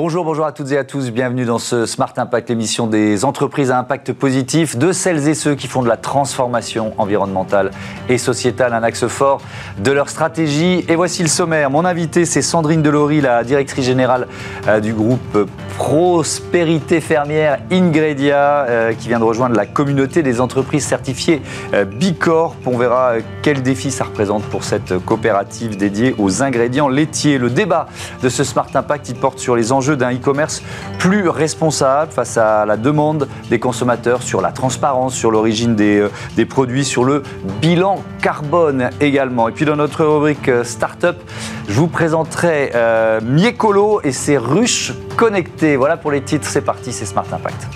Bonjour, bonjour à toutes et à tous. Bienvenue dans ce Smart Impact, l'émission des entreprises à impact positif, de celles et ceux qui font de la transformation environnementale et sociétale un axe fort de leur stratégie. Et voici le sommaire. Mon invité, c'est Sandrine Delory, la directrice générale euh, du groupe Prospérité Fermière Ingredia, euh, qui vient de rejoindre la communauté des entreprises certifiées euh, Bicorp. On verra quel défi ça représente pour cette coopérative dédiée aux ingrédients laitiers. Le débat de ce Smart Impact, il porte sur les enjeux d'un e-commerce plus responsable face à la demande des consommateurs sur la transparence, sur l'origine des, euh, des, produits, sur le bilan carbone également. Et puis dans notre rubrique euh, Startup, je vous présenterai euh, Miecolo et ses ruches connectées. Voilà pour les titres, c'est parti, c'est Smart Impact.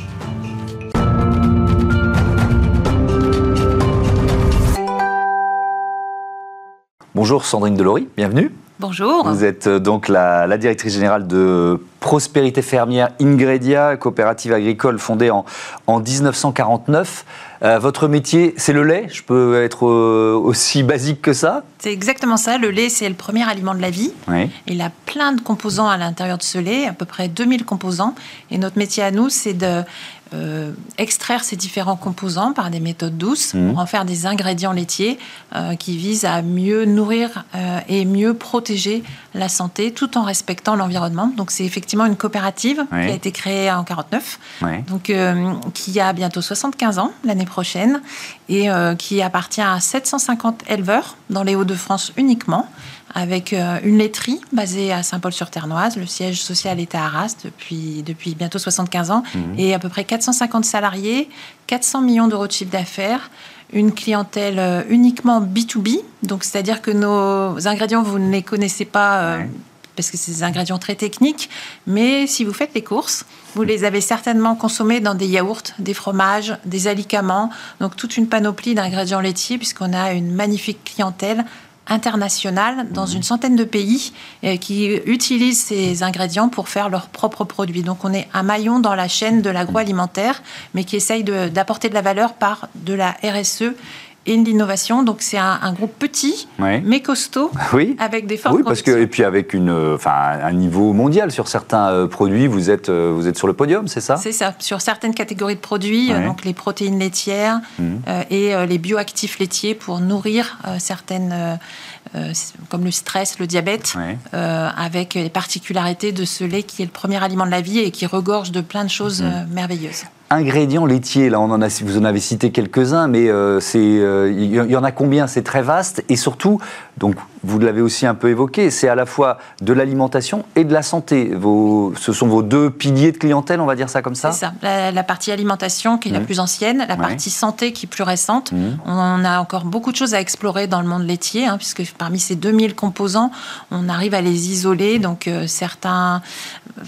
Bonjour Sandrine Delory, bienvenue. Bonjour. Vous êtes euh, donc la, directrice générale de Prospérité Fermière Ingredia, coopérative agricole fondée en, en 1949. Euh, votre métier, c'est le lait? Je peux être euh, aussi basique que ça? C'est exactement ça. Le lait, c'est le premier aliment de la vie. Il a plein de composants à l'intérieur de ce lait, à peu près 2000 composants. Et notre métier à nous, c'est de euh, extraire ces différents composants par des méthodes douces mmh. pour en faire des ingrédients laitiers euh, qui visent à mieux nourrir euh, et mieux protéger la santé tout en respectant l'environnement. Donc c'est effectivement une coopérative qui a été créée en 49, donc qui a bientôt 75 ans l'année prochaine et qui appartient à 750 éleveurs dans les Hauts-de-France uniquement avec une laiterie basée à Saint-Paul-sur-Ternoise. Le siège social est à Arras depuis, depuis bientôt 75 ans mhm. et à peu près 450 salariés, 400 millions d'euros de chiffre d'affaires une clientèle euh, uniquement B2B, donc c'est-à-dire que nos ingrédients, vous ne les connaissez pas euh, parce que c'est des ingrédients très techniques, mais si vous faites les courses, vous les avez certainement consommés dans des yaourts, des fromages, des alicaments, donc toute une panoplie d'ingrédients laitiers puisqu'on a une magnifique clientèle internationales dans une centaine de pays euh, qui utilisent ces ingrédients pour faire leurs propres produits. Donc on est un maillon dans la chaîne de l'agroalimentaire, mais qui essaye d'apporter de, la valeur par de la RSE et de l'innovation. Donc c'est un, groupe petit, mais costaud, oui. avec des fortes Oui, parce que, et puis avec une, enfin, un niveau mondial sur certains euh, produits, vous êtes, euh, vous êtes sur le podium, c'est ça? C'est ça. Sur certaines catégories de produits, donc les protéines laitières mmh. et les bioactifs laitiers pour nourrir certaines euh, comme le stress, le diabète, euh, avec les particularités de ce lait qui est le premier aliment de la vie et qui regorge de plein de choses mhm. euh, merveilleuses ingrédients laitiers, là, on en a, vous en avez cité quelques-uns, mais c'est, il y en a combien? C'est très vaste et surtout, donc vous l'avez aussi un peu évoqué, c'est à la fois de l'alimentation et de la santé. Vos, ce sont vos deux piliers de clientèle, on va dire ça comme ça? C'est ça. La, partie alimentation qui est la mmh. plus ancienne, la partie santé qui est plus récente. Mmh. On a encore beaucoup de choses à explorer dans le monde laitier, hein, puisque parmi ces 2000 composants, on arrive à les isoler. Donc euh, certains,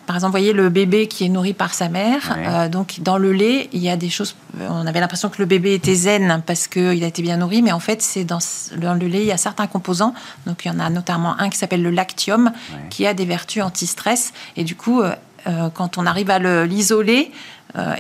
par exemple, voyez le bébé qui est nourri par sa mère. Euh, donc dans le lait, il y a des choses. On avait l'impression que le bébé était zen parce qu'il a été bien nourri, mais en fait, c'est dans, dans le lait, il y a certains composants donc il y en a notamment un qui s'appelle le lactium, qui a des vertus anti-stress. Et du coup, euh, euh, quand on arrive à l'isoler,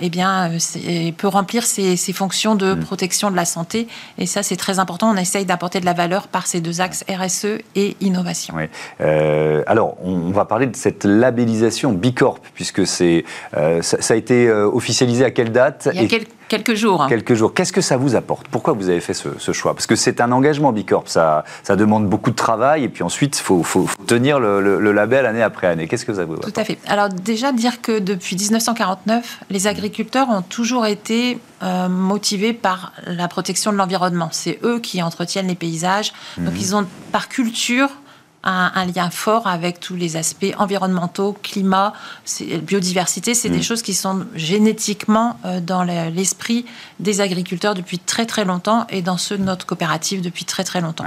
eh bien, il peut remplir ses, fonctions de mm. protection de la santé. Et ça, c'est très important. On essaye d'apporter de la valeur par ces deux axes RSE et innovation. alors, on, va parler de cette labellisation Bicorp, puisque c'est, ça, a été officialisé à quelle date Il y a quelques Quelques jours. Quelques jours. Qu'est-ce que ça vous apporte? Pourquoi vous avez fait ce, choix? Parce que c'est un engagement Bicorp, ça, ça demande beaucoup de travail et puis ensuite, il faut, tenir le, label année après année. Qu'est-ce que ça vous apporte Tout à fait. Alors déjà, dire que depuis 1949, les agriculteurs ont toujours été euh, motivés par la protection de l'environnement. C'est eux qui entretiennent les paysages. Donc mhm. ils ont, par culture, un, lien fort avec tous les aspects environnementaux, climat, biodiversité. C'est des mm. choses qui sont génétiquement euh, dans l'esprit des agriculteurs depuis très très longtemps et dans ceux de notre coopérative depuis très très longtemps.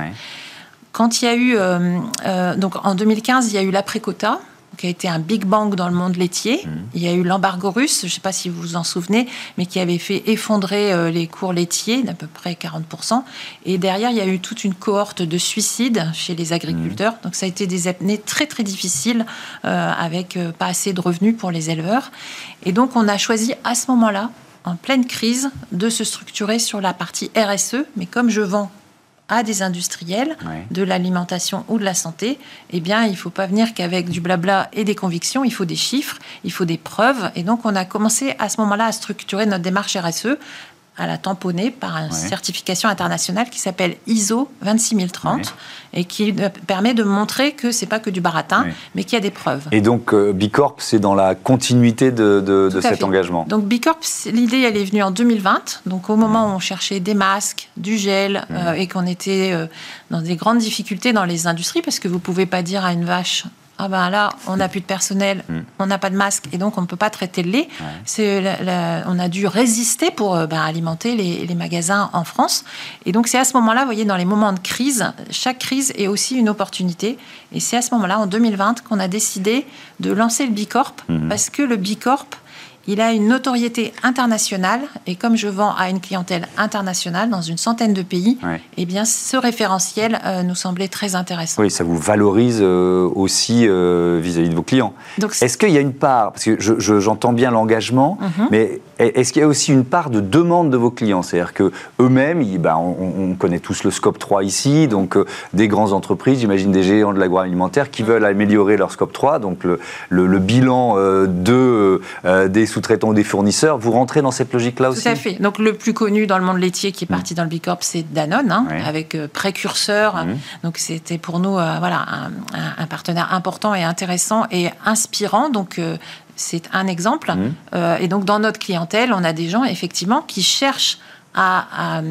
Quand il y a eu, euh, euh, donc en 2015, il y a eu l'après-quota, qui a été un big bang dans le monde laitier. Mmh. Il y a eu l'embargo russe, je ne sais pas si vous vous en souvenez, mais qui avait fait effondrer euh, les cours laitiers d'à peu près 40%. Et derrière, il y a eu toute une cohorte de suicides chez les agriculteurs. Mmh. Donc ça a été des années très très difficiles euh, avec euh, pas assez de revenus pour les éleveurs. Et donc on a choisi à ce moment-là, en pleine crise, de se structurer sur la partie RSE. Mais comme je vends à des industriels de l'alimentation ou de la santé, eh bien, il ne faut pas venir qu'avec du blabla et des convictions, il faut des chiffres, il faut des preuves. Et donc, on a commencé à ce moment-là à structurer notre démarche RSE à la tamponner par une certification internationale qui s'appelle ISO 26030 et qui permet de montrer que c'est pas que du baratin, mais qu'il y a des preuves. Et donc euh, Bicorp, c'est dans la continuité de, cet engagement. Donc Bicorp, l'idée, elle est venue en 2020. Donc au moment où on cherchait des masques, du gel euh, et qu'on était euh, dans des grandes difficultés dans les industries, parce que vous pouvez pas dire à une vache ah ben là, on n'a plus de personnel, hmm. on n'a pas de masque et donc on ne peut pas traiter le lait. On a dû résister pour euh, ben, alimenter les, magasins en France. Et donc c'est à ce moment-là, vous voyez, dans les moments de crise, chaque crise est aussi une opportunité. Et c'est à ce moment-là, en 2020, qu'on a décidé de lancer le Bicorp hmm. parce que le Bicorp, il a une notoriété internationale et comme je vends à une clientèle internationale dans une centaine de pays, eh bien ce référentiel euh, nous semblait très intéressant. Oui, ça vous valorise euh, aussi euh, vis-à-vis de vos clients. Est-ce qu'il y a une part, parce que j'entends bien l'engagement, mhm. mais est-ce qu'il y a aussi une part de demande de vos clients? C'est-à-dire que eux-mêmes, ben, on, connaît tous le scope 3 ici, donc des grandes entreprises, j'imagine des géants de l'agroalimentaire qui veulent améliorer leur scope 3, donc le, le bilan de, des sous-traitants ou des fournisseurs. Vous rentrez dans cette logique-là aussi? Tout à fait. Donc le plus connu dans le monde laitier qui est parti mmh. dans le Bicorp, c'est Danone, hein, avec euh, Précurseur. Mmh. Donc c'était pour nous euh, voilà, un, partenaire important et intéressant et inspirant. Donc euh, c'est un exemple. Mmh. et donc dans notre clientèle, on a des gens effectivement qui cherchent à à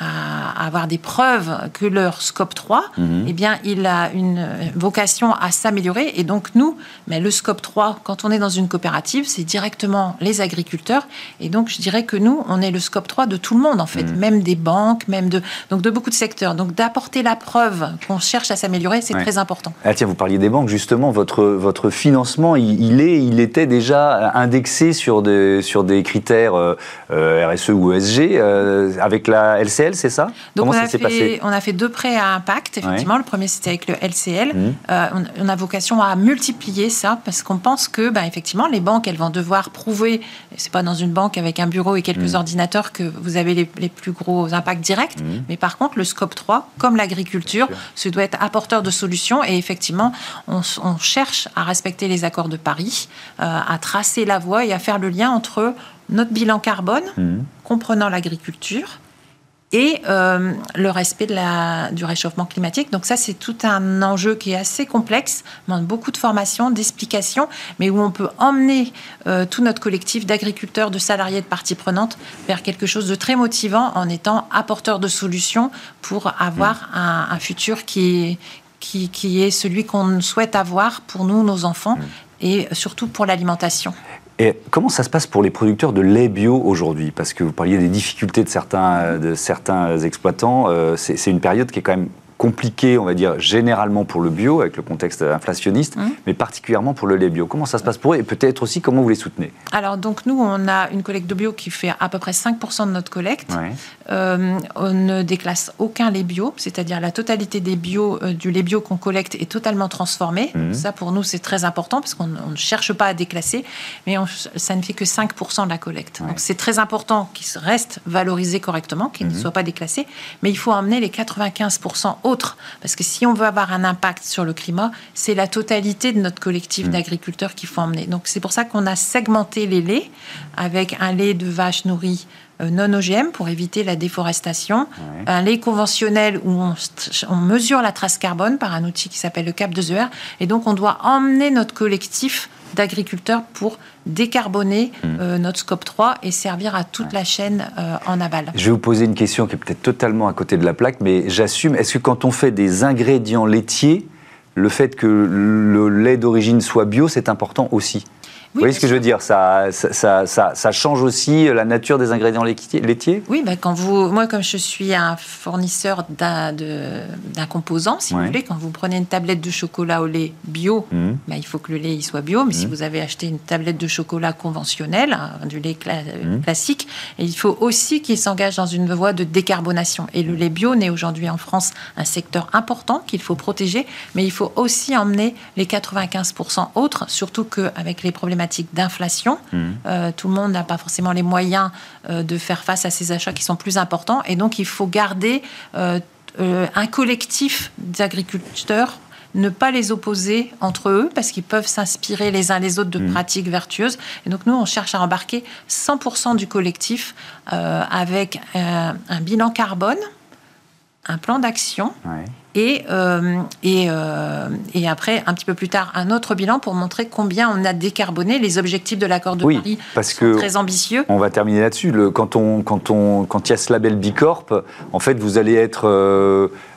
avoir des preuves que leur scope 3, mhm. eh bien, il a une vocation à s'améliorer. Et donc, nous, mais le scope 3, quand on est dans une coopérative, c'est directement les agriculteurs. Et donc, je dirais que nous, on est le scope 3 de tout le monde, en fait, mhm. même des banques, même de, donc de beaucoup de secteurs. Donc, d'apporter la preuve qu'on cherche à s'améliorer, c'est très important. Ah, tiens, vous parliez des banques, justement, votre, votre financement, il, est, il était déjà indexé sur des, sur des critères euh, euh, RSE ou ESG euh, avec la LCL c'est ça? Donc Comment on, a fait, passé? on a fait deux prêts à impact, effectivement. Le premier, c'était avec le LCL. Mmh. Euh, on, a vocation à multiplier ça parce qu'on pense que, bah, effectivement, les banques, elles vont devoir prouver, c'est pas dans une banque avec un bureau et quelques mmh. ordinateurs que vous avez les, plus gros impacts directs, mmh. mais par contre, le scope 3, comme l'agriculture, ce doit être apporteur de solutions et effectivement, on, cherche à respecter les accords de Paris, euh, à tracer la voie et à faire le lien entre notre bilan carbone, comprenant l'agriculture, et euh, le respect de la, du réchauffement climatique. Donc ça, c'est tout un enjeu qui est assez complexe, demande beaucoup de formation, d'explication, mais où on peut emmener euh, tout notre collectif d'agriculteurs, de salariés, de parties prenantes vers quelque chose de très motivant en étant apporteur de solutions pour avoir mmh. un, un, futur qui est, qui, qui est celui qu'on souhaite avoir pour nous, nos enfants, mmh. et surtout pour l'alimentation. Et comment ça se passe pour les producteurs de lait bio aujourd'hui? Parce que vous parliez des difficultés de certains, certains exploitants. Euh, c'est une période qui est quand même compliqué, on va dire, généralement pour le bio, avec le contexte inflationniste, mmh. mais particulièrement pour le lait bio. Comment ça se passe pour eux et peut-être aussi comment vous les soutenez Alors, donc nous, on a une collecte de bio qui fait à peu près 5% de notre collecte. Euh, on ne déclasse aucun lait bio, c'est-à-dire la totalité des bio, euh, du lait bio qu'on collecte est totalement transformé. Mmh. Ça, pour nous, c'est très important parce qu'on ne cherche pas à déclasser, mais ça ne fait que 5% de la collecte. Donc, c'est très important qu'il reste valorisé correctement, qu'il ne mmh. soit pas déclassé, mais il faut emmener les 95% parce que si on veut avoir un impact sur le climat, c'est la totalité de notre collectif mm. d'agriculteurs qu'il faut emmener. Donc c'est pour ça qu'on a segmenté les laits avec un lait de vache nourrie euh, non OGM pour éviter la déforestation, un lait conventionnel où on, mesure la trace carbone par un outil qui s'appelle le CAP 2ER, et donc on doit emmener notre collectif d'agriculteurs pour décarboner hmm. euh, notre scope 3 et servir à toute la chaîne euh, en aval. Je vais vous poser une question qui est peut-être totalement à côté de la plaque, mais j'assume, est-ce que quand on fait des ingrédients laitiers, le fait que le lait d'origine soit bio, c'est important aussi? Vous voyez ce que je veux dire ça ça, ça, ça, change aussi la nature des ingrédients laitiers Oui, bah quand vous, moi, comme je suis un fournisseur d'un composant, si vous voulez, quand vous prenez une tablette de chocolat au lait bio, mmh. bah, il faut que le lait il soit bio. Mais si mmh. vous avez acheté une tablette de chocolat conventionnelle, hein, du lait mmh. classique, il faut aussi qu'il s'engage dans une voie de décarbonation. Et le lait bio n'est aujourd'hui en France un secteur important qu'il faut protéger, mais il faut aussi emmener les 95% autres, surtout qu'avec les problèmes d'inflation. Mmh. Euh, tout le monde n'a pas forcément les moyens euh, de faire face à ces achats qui sont plus importants. Et donc, il faut garder euh, un collectif d'agriculteurs ne pas les opposer entre eux parce qu'ils peuvent s'inspirer les uns les autres de mmh. pratiques vertueuses. Et donc nous, on cherche à embarquer 100% du collectif euh, avec un bilan carbone, un plan d'action. Et, euh, et, et, après, un petit peu plus tard, un autre bilan pour montrer combien on a décarboné. Les objectifs de l'accord de Paris parce sont que très ambitieux. On va terminer là-dessus. Quand, on, quand, on, quand il y a ce label Bicorp, en fait, vous allez être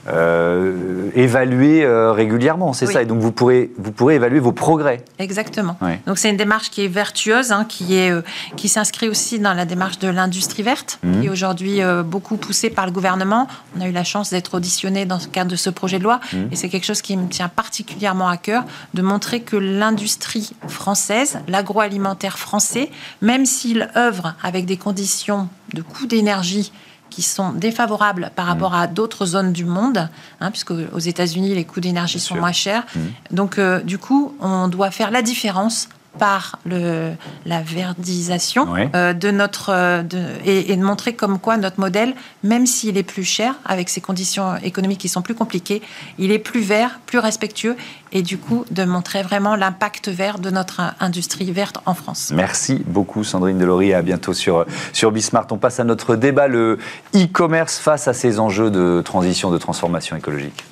euh, évaluer euh, régulièrement, c'est ça. Et donc vous pourrez, vous pourrez évaluer vos progrès. Exactement. Donc c'est une démarche qui est vertueuse, hein, qui est, euh, qui s'inscrit aussi dans la démarche de l'industrie verte, mmh. qui est aujourd'hui beaucoup poussée par le gouvernement. On a eu la chance d'être auditionné dans le cadre de ce projet de loi, mmh. et c'est quelque chose qui me tient particulièrement à cœur de montrer que l'industrie française, l'agroalimentaire français, même s'il œuvre avec des conditions de coût d'énergie qui sont défavorables par rapport mm. à d'autres zones du monde, hein, puisque aux États-Unis, les coûts d'énergie sont moins chers. Mm. Donc, euh, du coup, on doit faire la différence par le, la verdisation euh, de notre euh, de, et, de montrer comme quoi notre modèle, même s'il est plus cher, avec ces conditions économiques qui sont plus compliquées, il est plus vert, plus respectueux, et du coup de montrer vraiment l'impact vert de notre industrie verte en France. Merci beaucoup Sandrine Delory, à bientôt sur, sur Bismart. On passe à notre débat, le e-commerce face à ces enjeux de transition, de transformation écologique.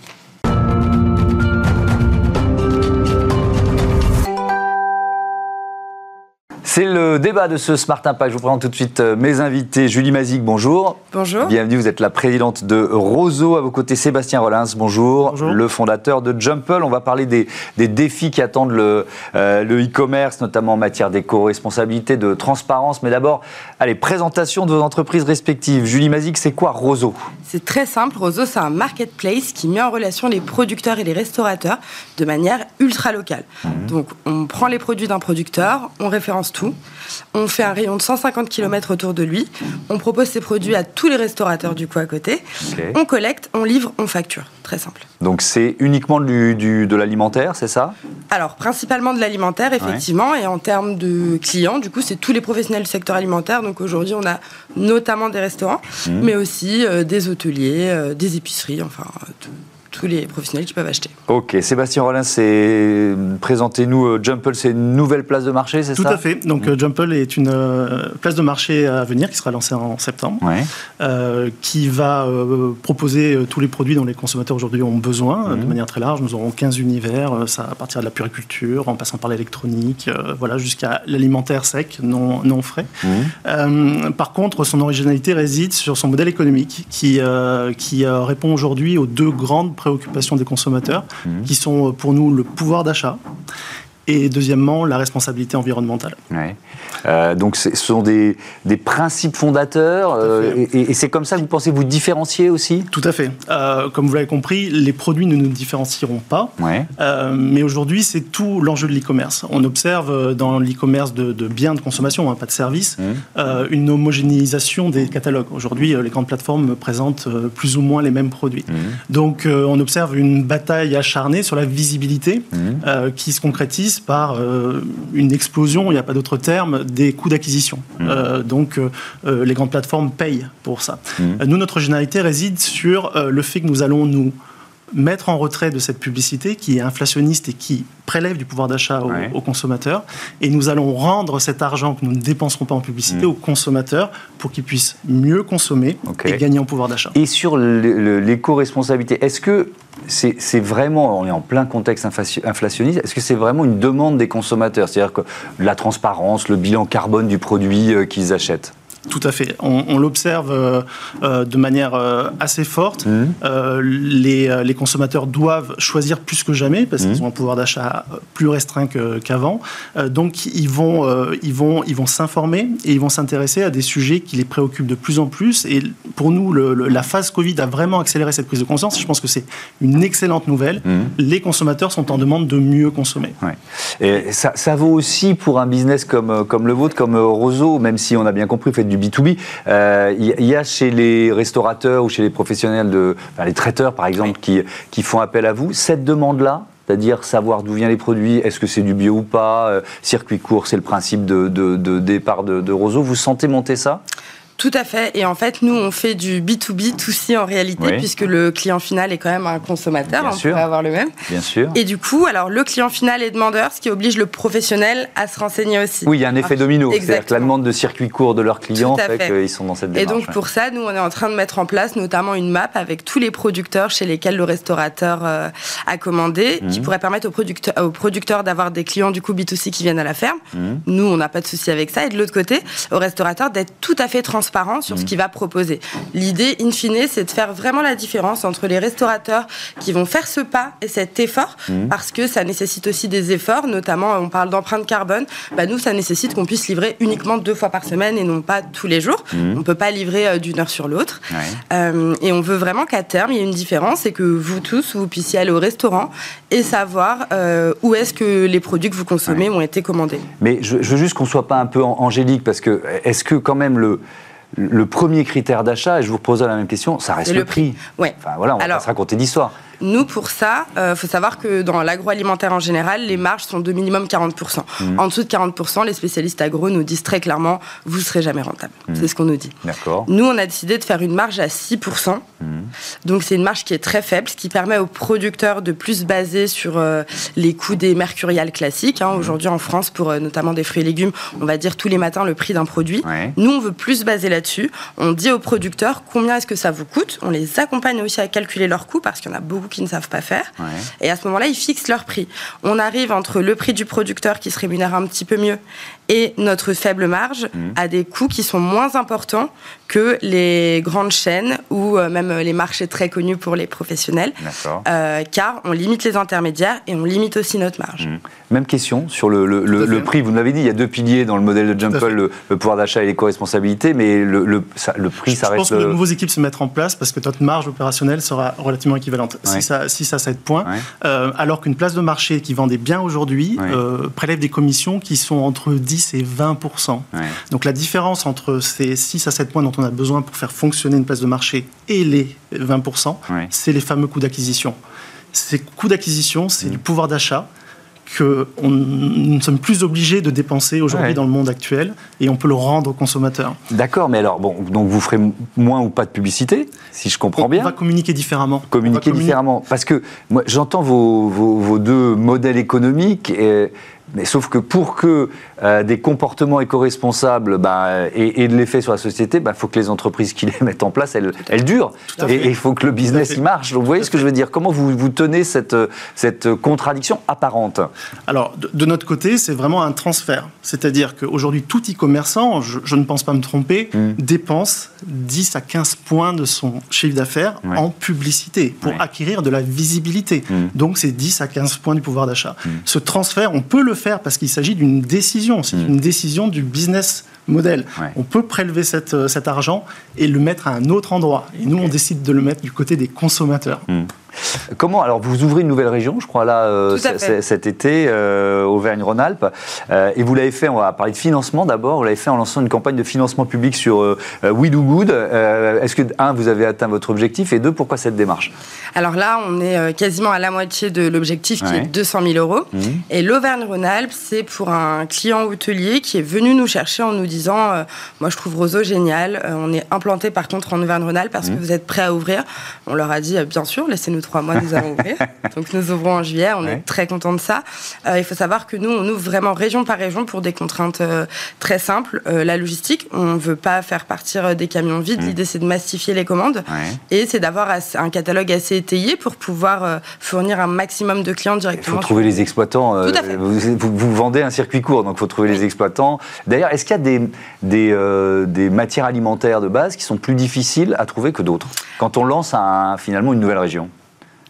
C'est le débat de ce Smart Impact. Je vous présente tout de suite euh, mes invités. Julie Mazic, bonjour. Bonjour. Bienvenue, vous êtes la présidente de Roseau. À vos côtés, Sébastien Rollins, bonjour. Bonjour. Le fondateur de Jumple. On va parler des, défis qui attendent le euh, e-commerce, notamment en matière d'éco-responsabilité, de transparence. Mais d'abord, allez, présentation de vos entreprises respectives. Julie Mazic, c'est quoi Roseau? C'est très simple. Roseau, c'est un marketplace qui met en relation les producteurs et les restaurateurs de manière ultra locale. Mhm. Donc, on prend les produits d'un producteur, on référence tout on fait un rayon de 150 km autour de lui. On propose ces produits à tous les restaurateurs du coup à côté. On collecte, on livre, on facture. Très simple. Donc c'est uniquement du, de l'alimentaire, c'est ça? Alors principalement de l'alimentaire, effectivement. Et en termes de clients, du coup, c'est tous les professionnels du secteur alimentaire. Donc aujourd'hui, on a notamment des restaurants, mmh. mais aussi euh, des hôteliers, euh, des épiceries, enfin tout tous les professionnels qui peuvent acheter. Ok, Sébastien Rollin, c'est présentez-nous euh, Jumple, c'est une nouvelle place de marché, c'est ça Tout à fait. Donc mmh. Jumple est une euh, place de marché à venir qui sera lancée en septembre, qui va proposer tous les produits dont les consommateurs aujourd'hui ont besoin de mmh. manière très large. Nous aurons 15 univers, ça à partir de la puriculture, en passant par l'électronique, voilà, jusqu'à l'alimentaire sec, non, non frais. Mmh. par contre, son originalité réside sur son modèle économique qui, qui répond aujourd'hui aux deux grandes préoccupations des consommateurs, mmh. qui sont euh, pour nous le pouvoir d'achat et deuxièmement la responsabilité environnementale. Euh, donc ce sont des, des principes fondateurs euh, et, c'est comme ça que vous pensez vous différencier aussi? Tout à fait. Euh, comme vous l'avez compris, les produits ne nous différencieront pas, mais aujourd'hui c'est tout l'enjeu de l'e-commerce. On observe dans l'e-commerce de, biens de consommation, hein, pas de services, mmh. une homogénéisation des catalogues. Aujourd'hui les grandes plateformes présentent plus ou moins les mêmes produits. Mmh. Donc on observe une bataille acharnée sur la visibilité mmh. qui se concrétise par euh, une explosion, il n'y a pas d'autre terme, des coûts d'acquisition. Mmh. Euh, donc euh, les grandes plateformes payent pour ça. Mmh. Nous, notre généralité réside sur le fait que nous allons nous mettre en retrait de cette publicité qui est inflationniste et qui prélève du pouvoir d'achat aux, consommateurs. Et nous allons rendre cet argent que nous ne dépenserons pas en publicité mmh. aux consommateurs pour qu'ils puissent mieux consommer et gagner en pouvoir d'achat. Et sur l'éco-responsabilité, est-ce que c'est vraiment, on est en plein contexte inflationniste, est-ce que c'est vraiment une demande des consommateurs? C'est-à-dire que la transparence, le bilan carbone du produit euh, qu'ils achètent? Tout à fait. On, l'observe euh, euh, de manière euh, assez forte. Mmh. Les, les, consommateurs doivent choisir plus que jamais parce qu'ils ont un pouvoir d'achat plus restreint qu'avant. donc ils vont, ils vont, ils vont s'informer et ils vont s'intéresser à des sujets qui les préoccupent de plus en plus. Et pour nous, la phase Covid a vraiment accéléré cette prise de conscience. Je pense que c'est une excellente nouvelle. Mmh. Les consommateurs sont en demande de mieux consommer. Et ça, ça, vaut aussi pour un business comme, comme le vôtre, comme Roseau, même si on a bien compris, vous faites du B2B. Euh, il y a chez les restaurateurs ou chez les professionnels, de, les traiteurs par exemple, qui, qui font appel à vous, cette demande-là, c'est-à-dire savoir d'où viennent les produits, est-ce que c'est du bio ou pas, euh, circuit court, c'est le principe de, de, départ de, de Roseau. Vous sentez monter ça? Tout à fait. Et en fait, nous, on fait du B2B, tout c en réalité, puisque le client final est quand même un consommateur. on peut avoir le même. Bien sûr. Et du coup, alors le client final est demandeur, ce qui oblige le professionnel à se renseigner aussi. Oui, il y a un effet domino. C'est-à-dire que la demande de circuit court de leurs clients fait, qu'ils sont dans cette démarche. Et donc, pour ça, nous, on est en train de mettre en place notamment une map avec tous les producteurs chez lesquels le restaurateur euh, a commandé, qui mhm. pourrait permettre aux producteurs, aux producteurs d'avoir des clients du coup B2C qui viennent à la ferme. Mhm. Nous, on n'a pas de souci avec ça. Et de l'autre côté, aux restaurateurs d'être tout à fait transparent sur ce mhm. qu'il va proposer. L'idée, in fine, c'est de faire vraiment la différence entre les restaurateurs qui vont faire ce pas et cet effort, parce que ça nécessite aussi des efforts, notamment on parle d'empreinte carbone. Bah, nous, ça nécessite qu'on puisse livrer uniquement deux fois par semaine et non pas tous les jours. On ne peut pas livrer euh, d'une heure sur l'autre. Euh, et on veut vraiment qu'à terme, il y ait une différence et que vous tous, vous puissiez aller au restaurant et savoir euh, où est-ce que les produits que vous consommez ont été commandés. Mais je, veux juste qu'on ne soit pas un peu angélique, parce que est-ce que quand même le le premier critère d'achat, et je vous pose la même question, ça reste le, prix. Ouais. Enfin voilà, on va pas se raconter d'histoire. Nous, pour ça, il euh, faut savoir que dans l'agroalimentaire en général, les marges sont de minimum 40%. Mmh. En dessous de 40%, les spécialistes agro nous disent très clairement, vous ne serez jamais rentable. Mmh. C'est ce qu'on nous dit. Nous, on a décidé de faire une marge à 6%. Mmh. Donc, c'est une marge qui est très faible, ce qui permet aux producteurs de plus baser sur euh, les coûts des mercuriales classiques. Hein. Aujourd'hui, en France, pour euh, notamment des fruits et légumes, on va dire tous les matins le prix d'un produit. Nous, on veut plus baser là-dessus. On dit aux producteurs combien est-ce que ça vous coûte. On les accompagne aussi à calculer leurs coûts parce qu'il y en a beaucoup qui ne savent pas faire. Et à ce moment-là, ils fixent leur prix. On arrive entre le prix du producteur qui se rémunère un petit peu mieux et notre faible marge mmh. à des coûts qui sont moins importants que les grandes chaînes ou euh, même les marchés très connus pour les professionnels. Euh, car on limite les intermédiaires et on limite aussi notre marge. Mmh. Même question sur le, le, prix. Vous l'avez dit, il y a deux piliers dans le modèle de Jumple, le, pouvoir d'achat et l'éco-responsabilité, mais le, prix, ça reste... Je pense que de nouveaux équipes se mettre en place parce que notre marge opérationnelle sera relativement équivalente. Si, ça, si ça, 7 points. Euh, alors qu'une place de marché qui vend des biens aujourd'hui prélève des commissions qui sont entre 10 c'est 20%. Donc la différence entre ces 6 à 7 points dont on a besoin pour faire fonctionner une place de marché et les 20%, c'est les fameux coûts d'acquisition. Ces coûts d'acquisition, c'est mm. du pouvoir d'achat que nous sommes plus obligés de dépenser aujourd'hui dans le monde actuel et on peut le rendre aux consommateurs. D'accord, mais alors, bon, donc vous ferez moins ou pas de publicité, si je comprends bien On va communiquer différemment. Communiquer différemment. Parce que moi, j'entends vos, vos, vos, deux modèles économiques. Et mais sauf que pour que euh, des comportements éco-responsables bah, aient, de l'effet sur la société, il bah, faut que les entreprises qui les mettent en place, elles, elles durent. Et il faut que le business y marche. Donc vous voyez ce que je veux dire Comment vous, vous tenez cette, cette contradiction apparente? Alors, de, notre côté, c'est vraiment un transfert. C'est-à-dire qu'aujourd'hui, tout e-commerçant, je, ne pense pas me tromper, hmm. dépense 10 à 15 points de son chiffre d'affaires en publicité pour acquérir de la visibilité. Hmm. Donc c'est 10 à 15 points du pouvoir d'achat. Hmm. Ce transfert, on peut le faire parce qu'il s'agit d'une décision, c'est une décision du business model. On peut prélever euh, cet argent et le mettre à un autre endroit. Et nous, on décide de le mettre du côté des consommateurs. Comment Alors, vous ouvrez une nouvelle région, je crois, là, euh, cet été, euh, Auvergne-Rhône-Alpes. Euh, et vous l'avez fait, on va parler de financement d'abord, vous l'avez fait en lançant une campagne de financement public sur We Do Good. Est-ce que, un, vous avez atteint votre objectif Et deux, pourquoi cette démarche? Alors là, on est quasiment à la moitié de l'objectif qui est 200 000 euros. Mmh. Et l'Auvergne-Rhône-Alpes, c'est pour un client hôtelier qui est venu nous chercher en nous disant Moi, je trouve Roseau génial. on est implanté par contre en Auvergne-Rhône-Alpes parce mmh. que vous êtes prêt à ouvrir. On leur a dit Bien sûr, laissez-nous trois mois, nous allons ouvrir. Donc nous ouvrons en juillet, on est très content de ça. Euh, il faut savoir que nous, on ouvre vraiment région par région pour des contraintes euh, très simples. Euh, la logistique, on ne veut pas faire partir des camions vides. Mm. L'idée, c'est de massifier les commandes et c'est d'avoir un catalogue assez étayé pour pouvoir fournir un maximum de clients directement. Il faut trouver les exploitants. Tout à fait. Vous, vendez un circuit court, donc il faut trouver les exploitants. D'ailleurs, est-ce qu'il y a des, des, des, matières alimentaires de base qui sont plus difficiles à trouver que d'autres quand on lance un, finalement une nouvelle région?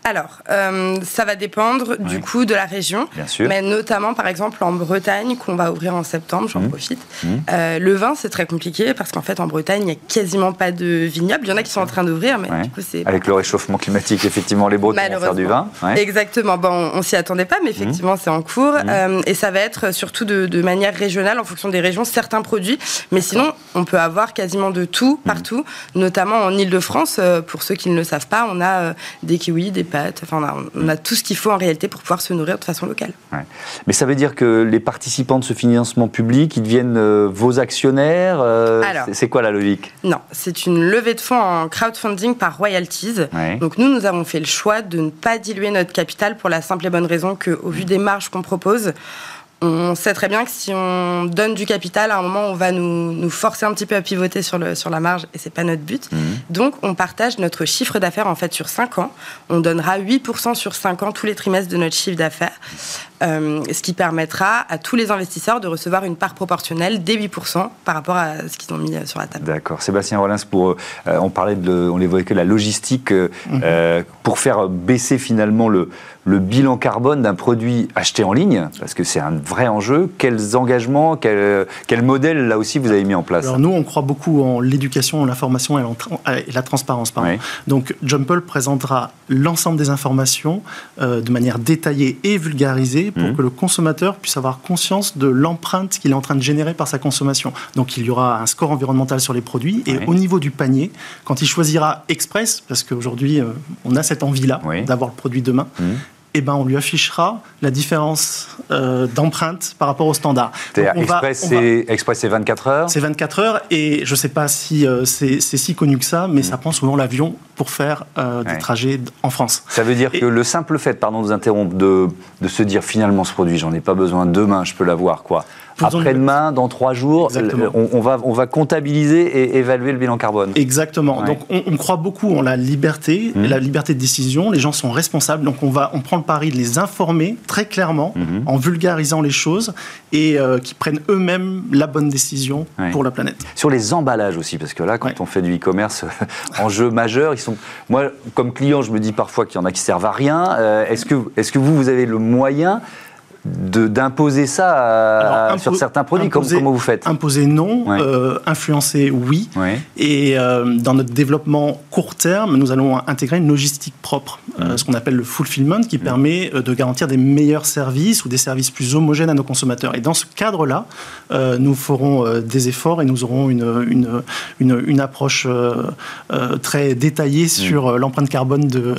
Alors, euh, ça va dépendre du coup de la région, Bien sûr. mais notamment par exemple en Bretagne qu'on va ouvrir en septembre, j'en mmh. profite. Mmh. Euh, le vin c'est très compliqué parce qu'en fait en Bretagne il n'y a quasiment pas de vignobles. Il y en a qui sont en train d'ouvrir, mais du coup c'est avec le réchauffement climatique effectivement les Bretons vont faire du vin. Exactement. Bon, on s'y attendait pas, mais mmh. effectivement c'est en cours euh, et ça va être surtout de, de, manière régionale en fonction des régions certains produits, mais sinon on peut avoir quasiment de tout mmh. partout, notamment en Ile-de-France. Euh, pour ceux qui ne le savent pas, on a euh, des kiwis, des pâtes, enfin, on a, tout ce qu'il faut en réalité pour pouvoir se nourrir de façon locale. Mais ça veut dire que les participants de ce financement public, ils deviennent euh, vos actionnaires C'est quoi la logique? Non, c'est une levée de fonds en crowdfunding par royalties. Donc nous, nous avons fait le choix de ne pas diluer notre capital pour la simple et bonne raison qu'au vu des marges qu'on propose, on sait très bien que si on donne du capital, à un moment, on va nous, nous forcer un petit peu à pivoter sur, le, sur la marge, et c'est pas notre but. Mhm. Donc, on partage notre chiffre d'affaires en fait sur 5 ans. On donnera 8% sur 5 ans tous les trimestres de notre chiffre d'affaires, euh, ce qui permettra à tous les investisseurs de recevoir une part proportionnelle des 8% par rapport à ce qu'ils ont mis euh, sur la table. D'accord. Sébastien Rollins, pour, euh, on parlait de, on évoquait la logistique mhm. pour faire baisser finalement le, le bilan carbone d'un produit acheté en ligne, parce que c'est un vrai enjeu. Quels engagements, quel, quel, modèle là aussi vous avez mis en place? Alors nous, on croit beaucoup en l'éducation, l'information et, et, la transparence. Donc Jumple présentera l'ensemble des informations euh, de manière détaillée et vulgarisée pour mhm. que le consommateur puisse avoir conscience de l'empreinte qu'il est en train de générer par sa consommation. Donc il y aura un score environnemental sur les produits et au niveau du panier, quand il choisira Express, parce qu'aujourd'hui euh, on a cette envie-là d'avoir le produit demain, mhm eh ben, on lui affichera la différence euh, d'empreinte par rapport au standard. Express, c'est 24 heures? C'est 24 heures, et je ne sais pas si euh, c'est si connu que ça, mais ça prend souvent l'avion pour faire euh, des trajets en France. Ça veut dire que le simple fait, pardon de vous interrompre, de, de se dire finalement ce produit, j'en ai pas besoin, demain je peux l'avoir, quoi après-demain, dans trois jours, on, va, on va comptabiliser et évaluer le bilan carbone. Exactement. Donc on, croit beaucoup en la liberté, mmh. la liberté de décision. Les gens sont responsables, donc on, va, on prend le pari de les informer très clairement mmh. en vulgarisant les choses et euh, qui prennent eux-mêmes la bonne décision pour la planète. Sur les emballages aussi, parce que là, quand on fait du e-commerce, enjeu majeur, ils sont. Moi, comme client, je me dis parfois qu'il y en a qui servent à rien. Euh, est-ce que, est-ce que vous, vous avez le moyen d'imposer ça sur certains produits comment, vous faites. Imposer non, euh, influencer oui. Et euh, dans notre développement court terme, nous allons intégrer une logistique propre, euh, ce qu'on appelle le fulfillment, qui permet de garantir des meilleurs services ou des services plus homogènes à nos consommateurs. Et dans ce cadre-là, nous ferons des efforts et nous aurons une, une, une, une approche très détaillée sur l'empreinte carbone de,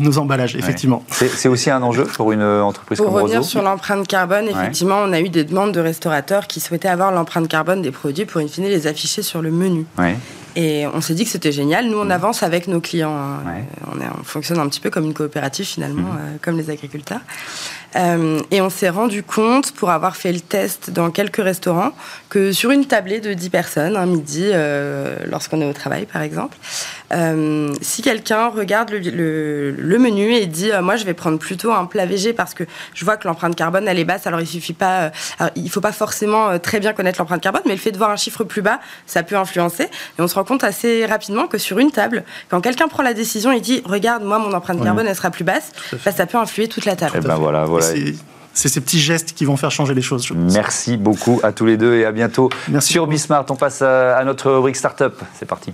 nos emballages, effectivement. C'est aussi un enjeu pour une entreprise pour comme Roseau l'empreinte carbone, effectivement, on a eu des demandes de restaurateurs qui souhaitaient avoir l'empreinte carbone des produits pour, in fine, les afficher sur le menu. Et on s'est dit que c'était génial. Nous, on mm. avance avec nos clients. Hein. On, fonctionne un petit peu comme une coopérative, finalement, mm. euh, comme les agriculteurs. Euh, et on s'est rendu compte, pour avoir fait le test dans quelques restaurants, que sur une tablée de 10 personnes, un midi, euh, lorsqu'on est au travail par exemple, euh, si quelqu'un regarde le, menu et dit Moi, je vais prendre plutôt un plat végé parce que je vois que l'empreinte carbone, elle est basse, alors il suffit pas. il faut pas forcément très bien connaître l'empreinte carbone, mais le fait de voir un chiffre plus bas, ça peut influencer. Et on se rend compte assez rapidement que sur une table, quand quelqu'un prend la décision et dit Regarde, moi, mon empreinte carbone, elle sera plus basse, bah, ça peut influer toute la table. Et eh ben voilà, voilà c'est ces petits gestes qui vont faire changer les choses. Merci beaucoup à tous les deux et à bientôt Merci sur Bismart. On passe à notre rubrique Startup. C'est parti.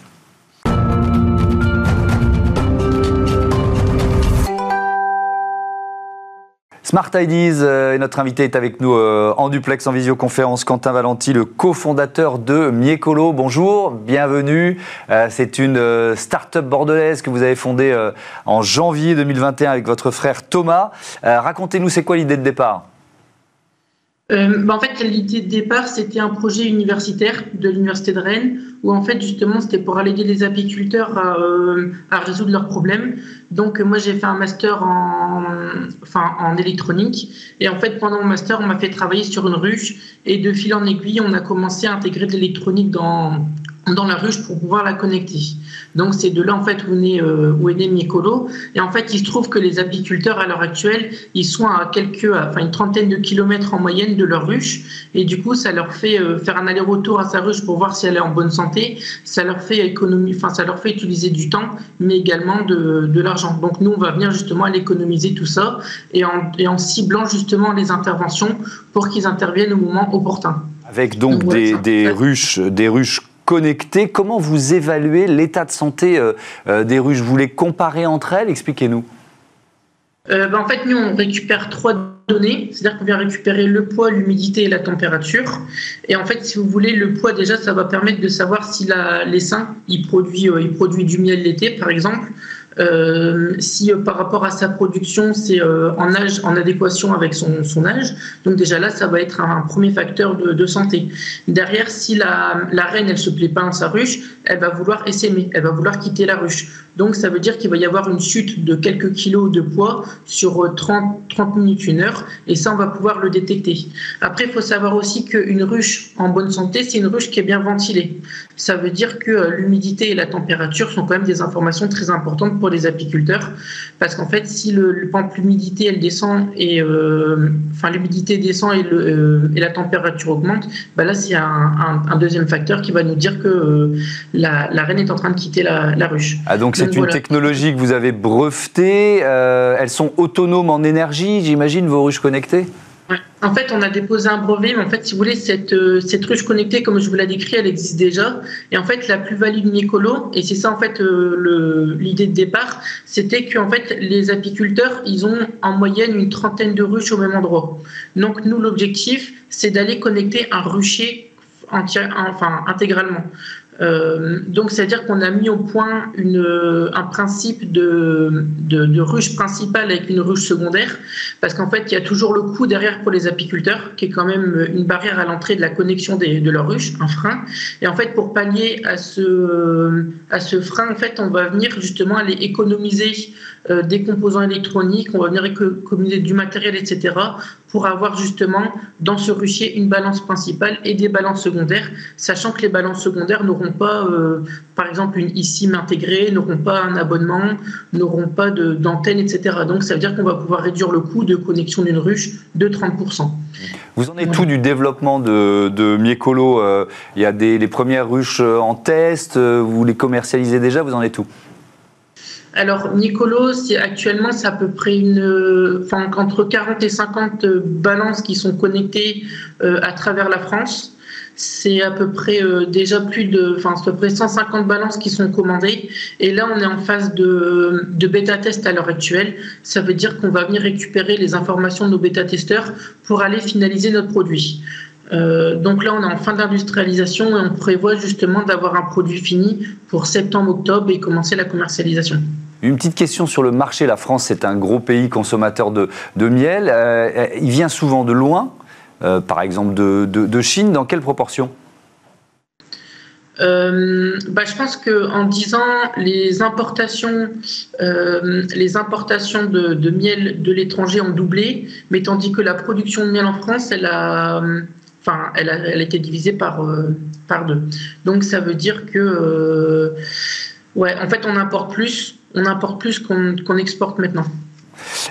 Smart Ideas, euh, notre invité est avec nous euh, en duplex, en visioconférence, Quentin Valenti, le cofondateur de Miecolo. Bonjour, bienvenue. Euh, c'est une start-up bordelaise que vous avez fondée en janvier 2021 avec votre frère Thomas. Racontez-nous, c'est quoi l'idée de départ? Euh, bah, en fait, l'idée de départ, c'était un projet universitaire de l'Université de Rennes, où en fait, justement, c'était pour aider les apiculteurs à, euh, à résoudre leurs problèmes. Donc, moi, j'ai fait un master en, enfin, en électronique. Et en fait, pendant mon master, on m'a fait travailler sur une ruche. Et de fil en aiguille, on a commencé à intégrer de l'électronique dans, dans la ruche pour pouvoir la connecter. Donc c'est de là en fait où est né, euh, où est né Miecolo. Et en fait, il se trouve que les apiculteurs à l'heure actuelle, ils sont à quelques, enfin une trentaine de kilomètres en moyenne de leur ruche. Et du coup, ça leur fait euh, faire un aller-retour à sa ruche pour voir si elle est en bonne santé. Ça leur fait économie, enfin ça leur fait utiliser du temps, mais également de, de l'argent. Donc nous, on va venir justement à l'économiser tout ça et en, et en ciblant justement les interventions pour qu'ils interviennent au moment opportun. Avec donc, des, des, ruches, des ruches connectées. Comment vous évaluez l'état de santé euh, euh, des ruches? Vous les comparez entre elles? Expliquez-nous. ben, En fait, nous, on récupère trois données, c'est-à-dire qu'on vient récupérer le poids, l'humidité et la température. Et en fait, si vous voulez, le poids, déjà, ça va permettre de savoir si l'essaim, il produit, il produit du miel l'été, par exemple, euh, si euh, par rapport à sa production, c'est euh, en âge, en adéquation avec son, âge. Donc déjà là, ça va être un, premier facteur de, de, santé. Derrière, si la, la reine, elle se plaît pas dans sa ruche, elle va vouloir essaimer, elle va vouloir quitter la ruche. Donc ça veut dire qu'il va y avoir une chute de quelques kilos de poids sur 30, 30 minutes, une heure, et ça, on va pouvoir le détecter. Après, il faut savoir aussi qu'une ruche en bonne santé, c'est une ruche qui est bien ventilée. Ça veut dire que l'humidité et la température sont quand même des informations très importantes pour les apiculteurs, parce qu'en fait, si le, l'humidité elle descend et euh, enfin l'humidité descend et, le, euh, et, la température augmente, bah là c'est un, deuxième facteur qui va nous dire que euh, la, reine est en train de quitter la, ruche. Ah donc c'est une technologie que vous avez brevetée. elles sont autonomes en énergie, j'imagine, vos ruches connectées? En fait, on a déposé un brevet, mais en fait, si vous voulez, cette, euh, ruche connectée, comme je vous l'ai décrit, elle existe déjà. Et en fait, la plus-value de Mycolo, et c'est ça en fait euh, l'idée de départ, c'était qu'en fait, les apiculteurs, ils ont en moyenne une trentaine de ruches au même endroit. Donc, nous, l'objectif, c'est d'aller connecter un rucher enfin, intégralement. Euh, donc, c'est-à-dire qu'on a mis au point un principe de, ruche principale avec une ruche secondaire, parce qu'en fait, il y a toujours le coût derrière pour les apiculteurs, qui est quand même une barrière à l'entrée de la connexion de leur ruche, un frein. Et en fait, pour pallier à ce, à ce frein, en fait, on va venir justement aller économiser euh, des composants électroniques, on va venir économiser du matériel, etc., pour avoir justement dans ce ruchier une balance principale et des balances secondaires, sachant que les balances secondaires n'auront pas, euh, par exemple, une eSIM intégrée, n'auront pas un abonnement, n'auront pas d'antenne, etc. Donc ça veut dire qu'on va pouvoir réduire le coût de connexion d'une ruche de 30%. Vous en êtes tout du développement de, de Miecolo euh, Il y a des, les premières ruches en test, vous les commercialisez déjà, vous en êtes tout alors, Nicolo, actuellement, c'est à peu près une, enfin, entre 40 et 50 balances qui sont connectées euh, à travers la France. C'est à peu près euh, déjà plus de, enfin, à peu près 150 balances qui sont commandées. Et là, on est en phase de, de bêta test à l'heure actuelle. Ça veut dire qu'on va venir récupérer les informations de nos bêta testeurs pour aller finaliser notre produit. Euh, donc là, on est en fin d'industrialisation et on prévoit justement d'avoir un produit fini pour septembre-octobre et commencer la commercialisation. Une petite question sur le marché. La France, c'est un gros pays consommateur de, miel. Euh, il vient souvent de loin, euh, par exemple de, Chine. Dans quelle proportion? Bah, je pense qu'en 10 ans, les importations, les importations de, miel de l'étranger ont doublé, mais tandis que la production de miel en France, elle a, enfin, elle a, elle été divisée par, euh, par deux. Donc ça veut dire que, euh, ouais, en fait, on importe plus, on importe plus qu'on exporte maintenant.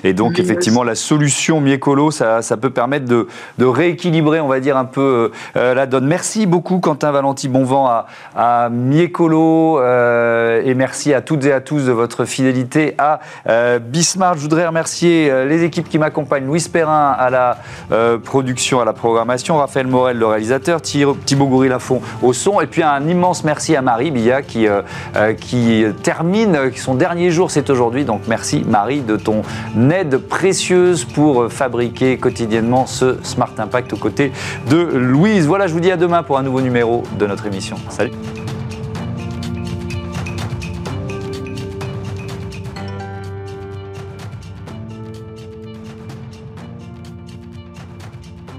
Et donc, effectivement, la solution Miecolo, ça, ça peut permettre de, de, rééquilibrer, on va dire, un peu euh, la donne. Merci beaucoup, Quentin Valenti. Bon vent à, à Miecolo. Euh, et merci à toutes et à tous de votre fidélité à euh, Bismarck. Je voudrais remercier euh, les équipes qui m'accompagnent. Louis Perrin à la euh, production, à la programmation. Raphaël Morel, le réalisateur. Thibaut Goury-Lafont au son. Et puis, un immense merci à Marie Billa qui, qui termine son dernier jour. C'est aujourd'hui. Donc, merci, Marie, de ton précieuse pour fabriquer quotidiennement ce Smart Impact aux côtés de Louise. Voilà, je vous dis à demain pour un nouveau numéro de notre émission. Salut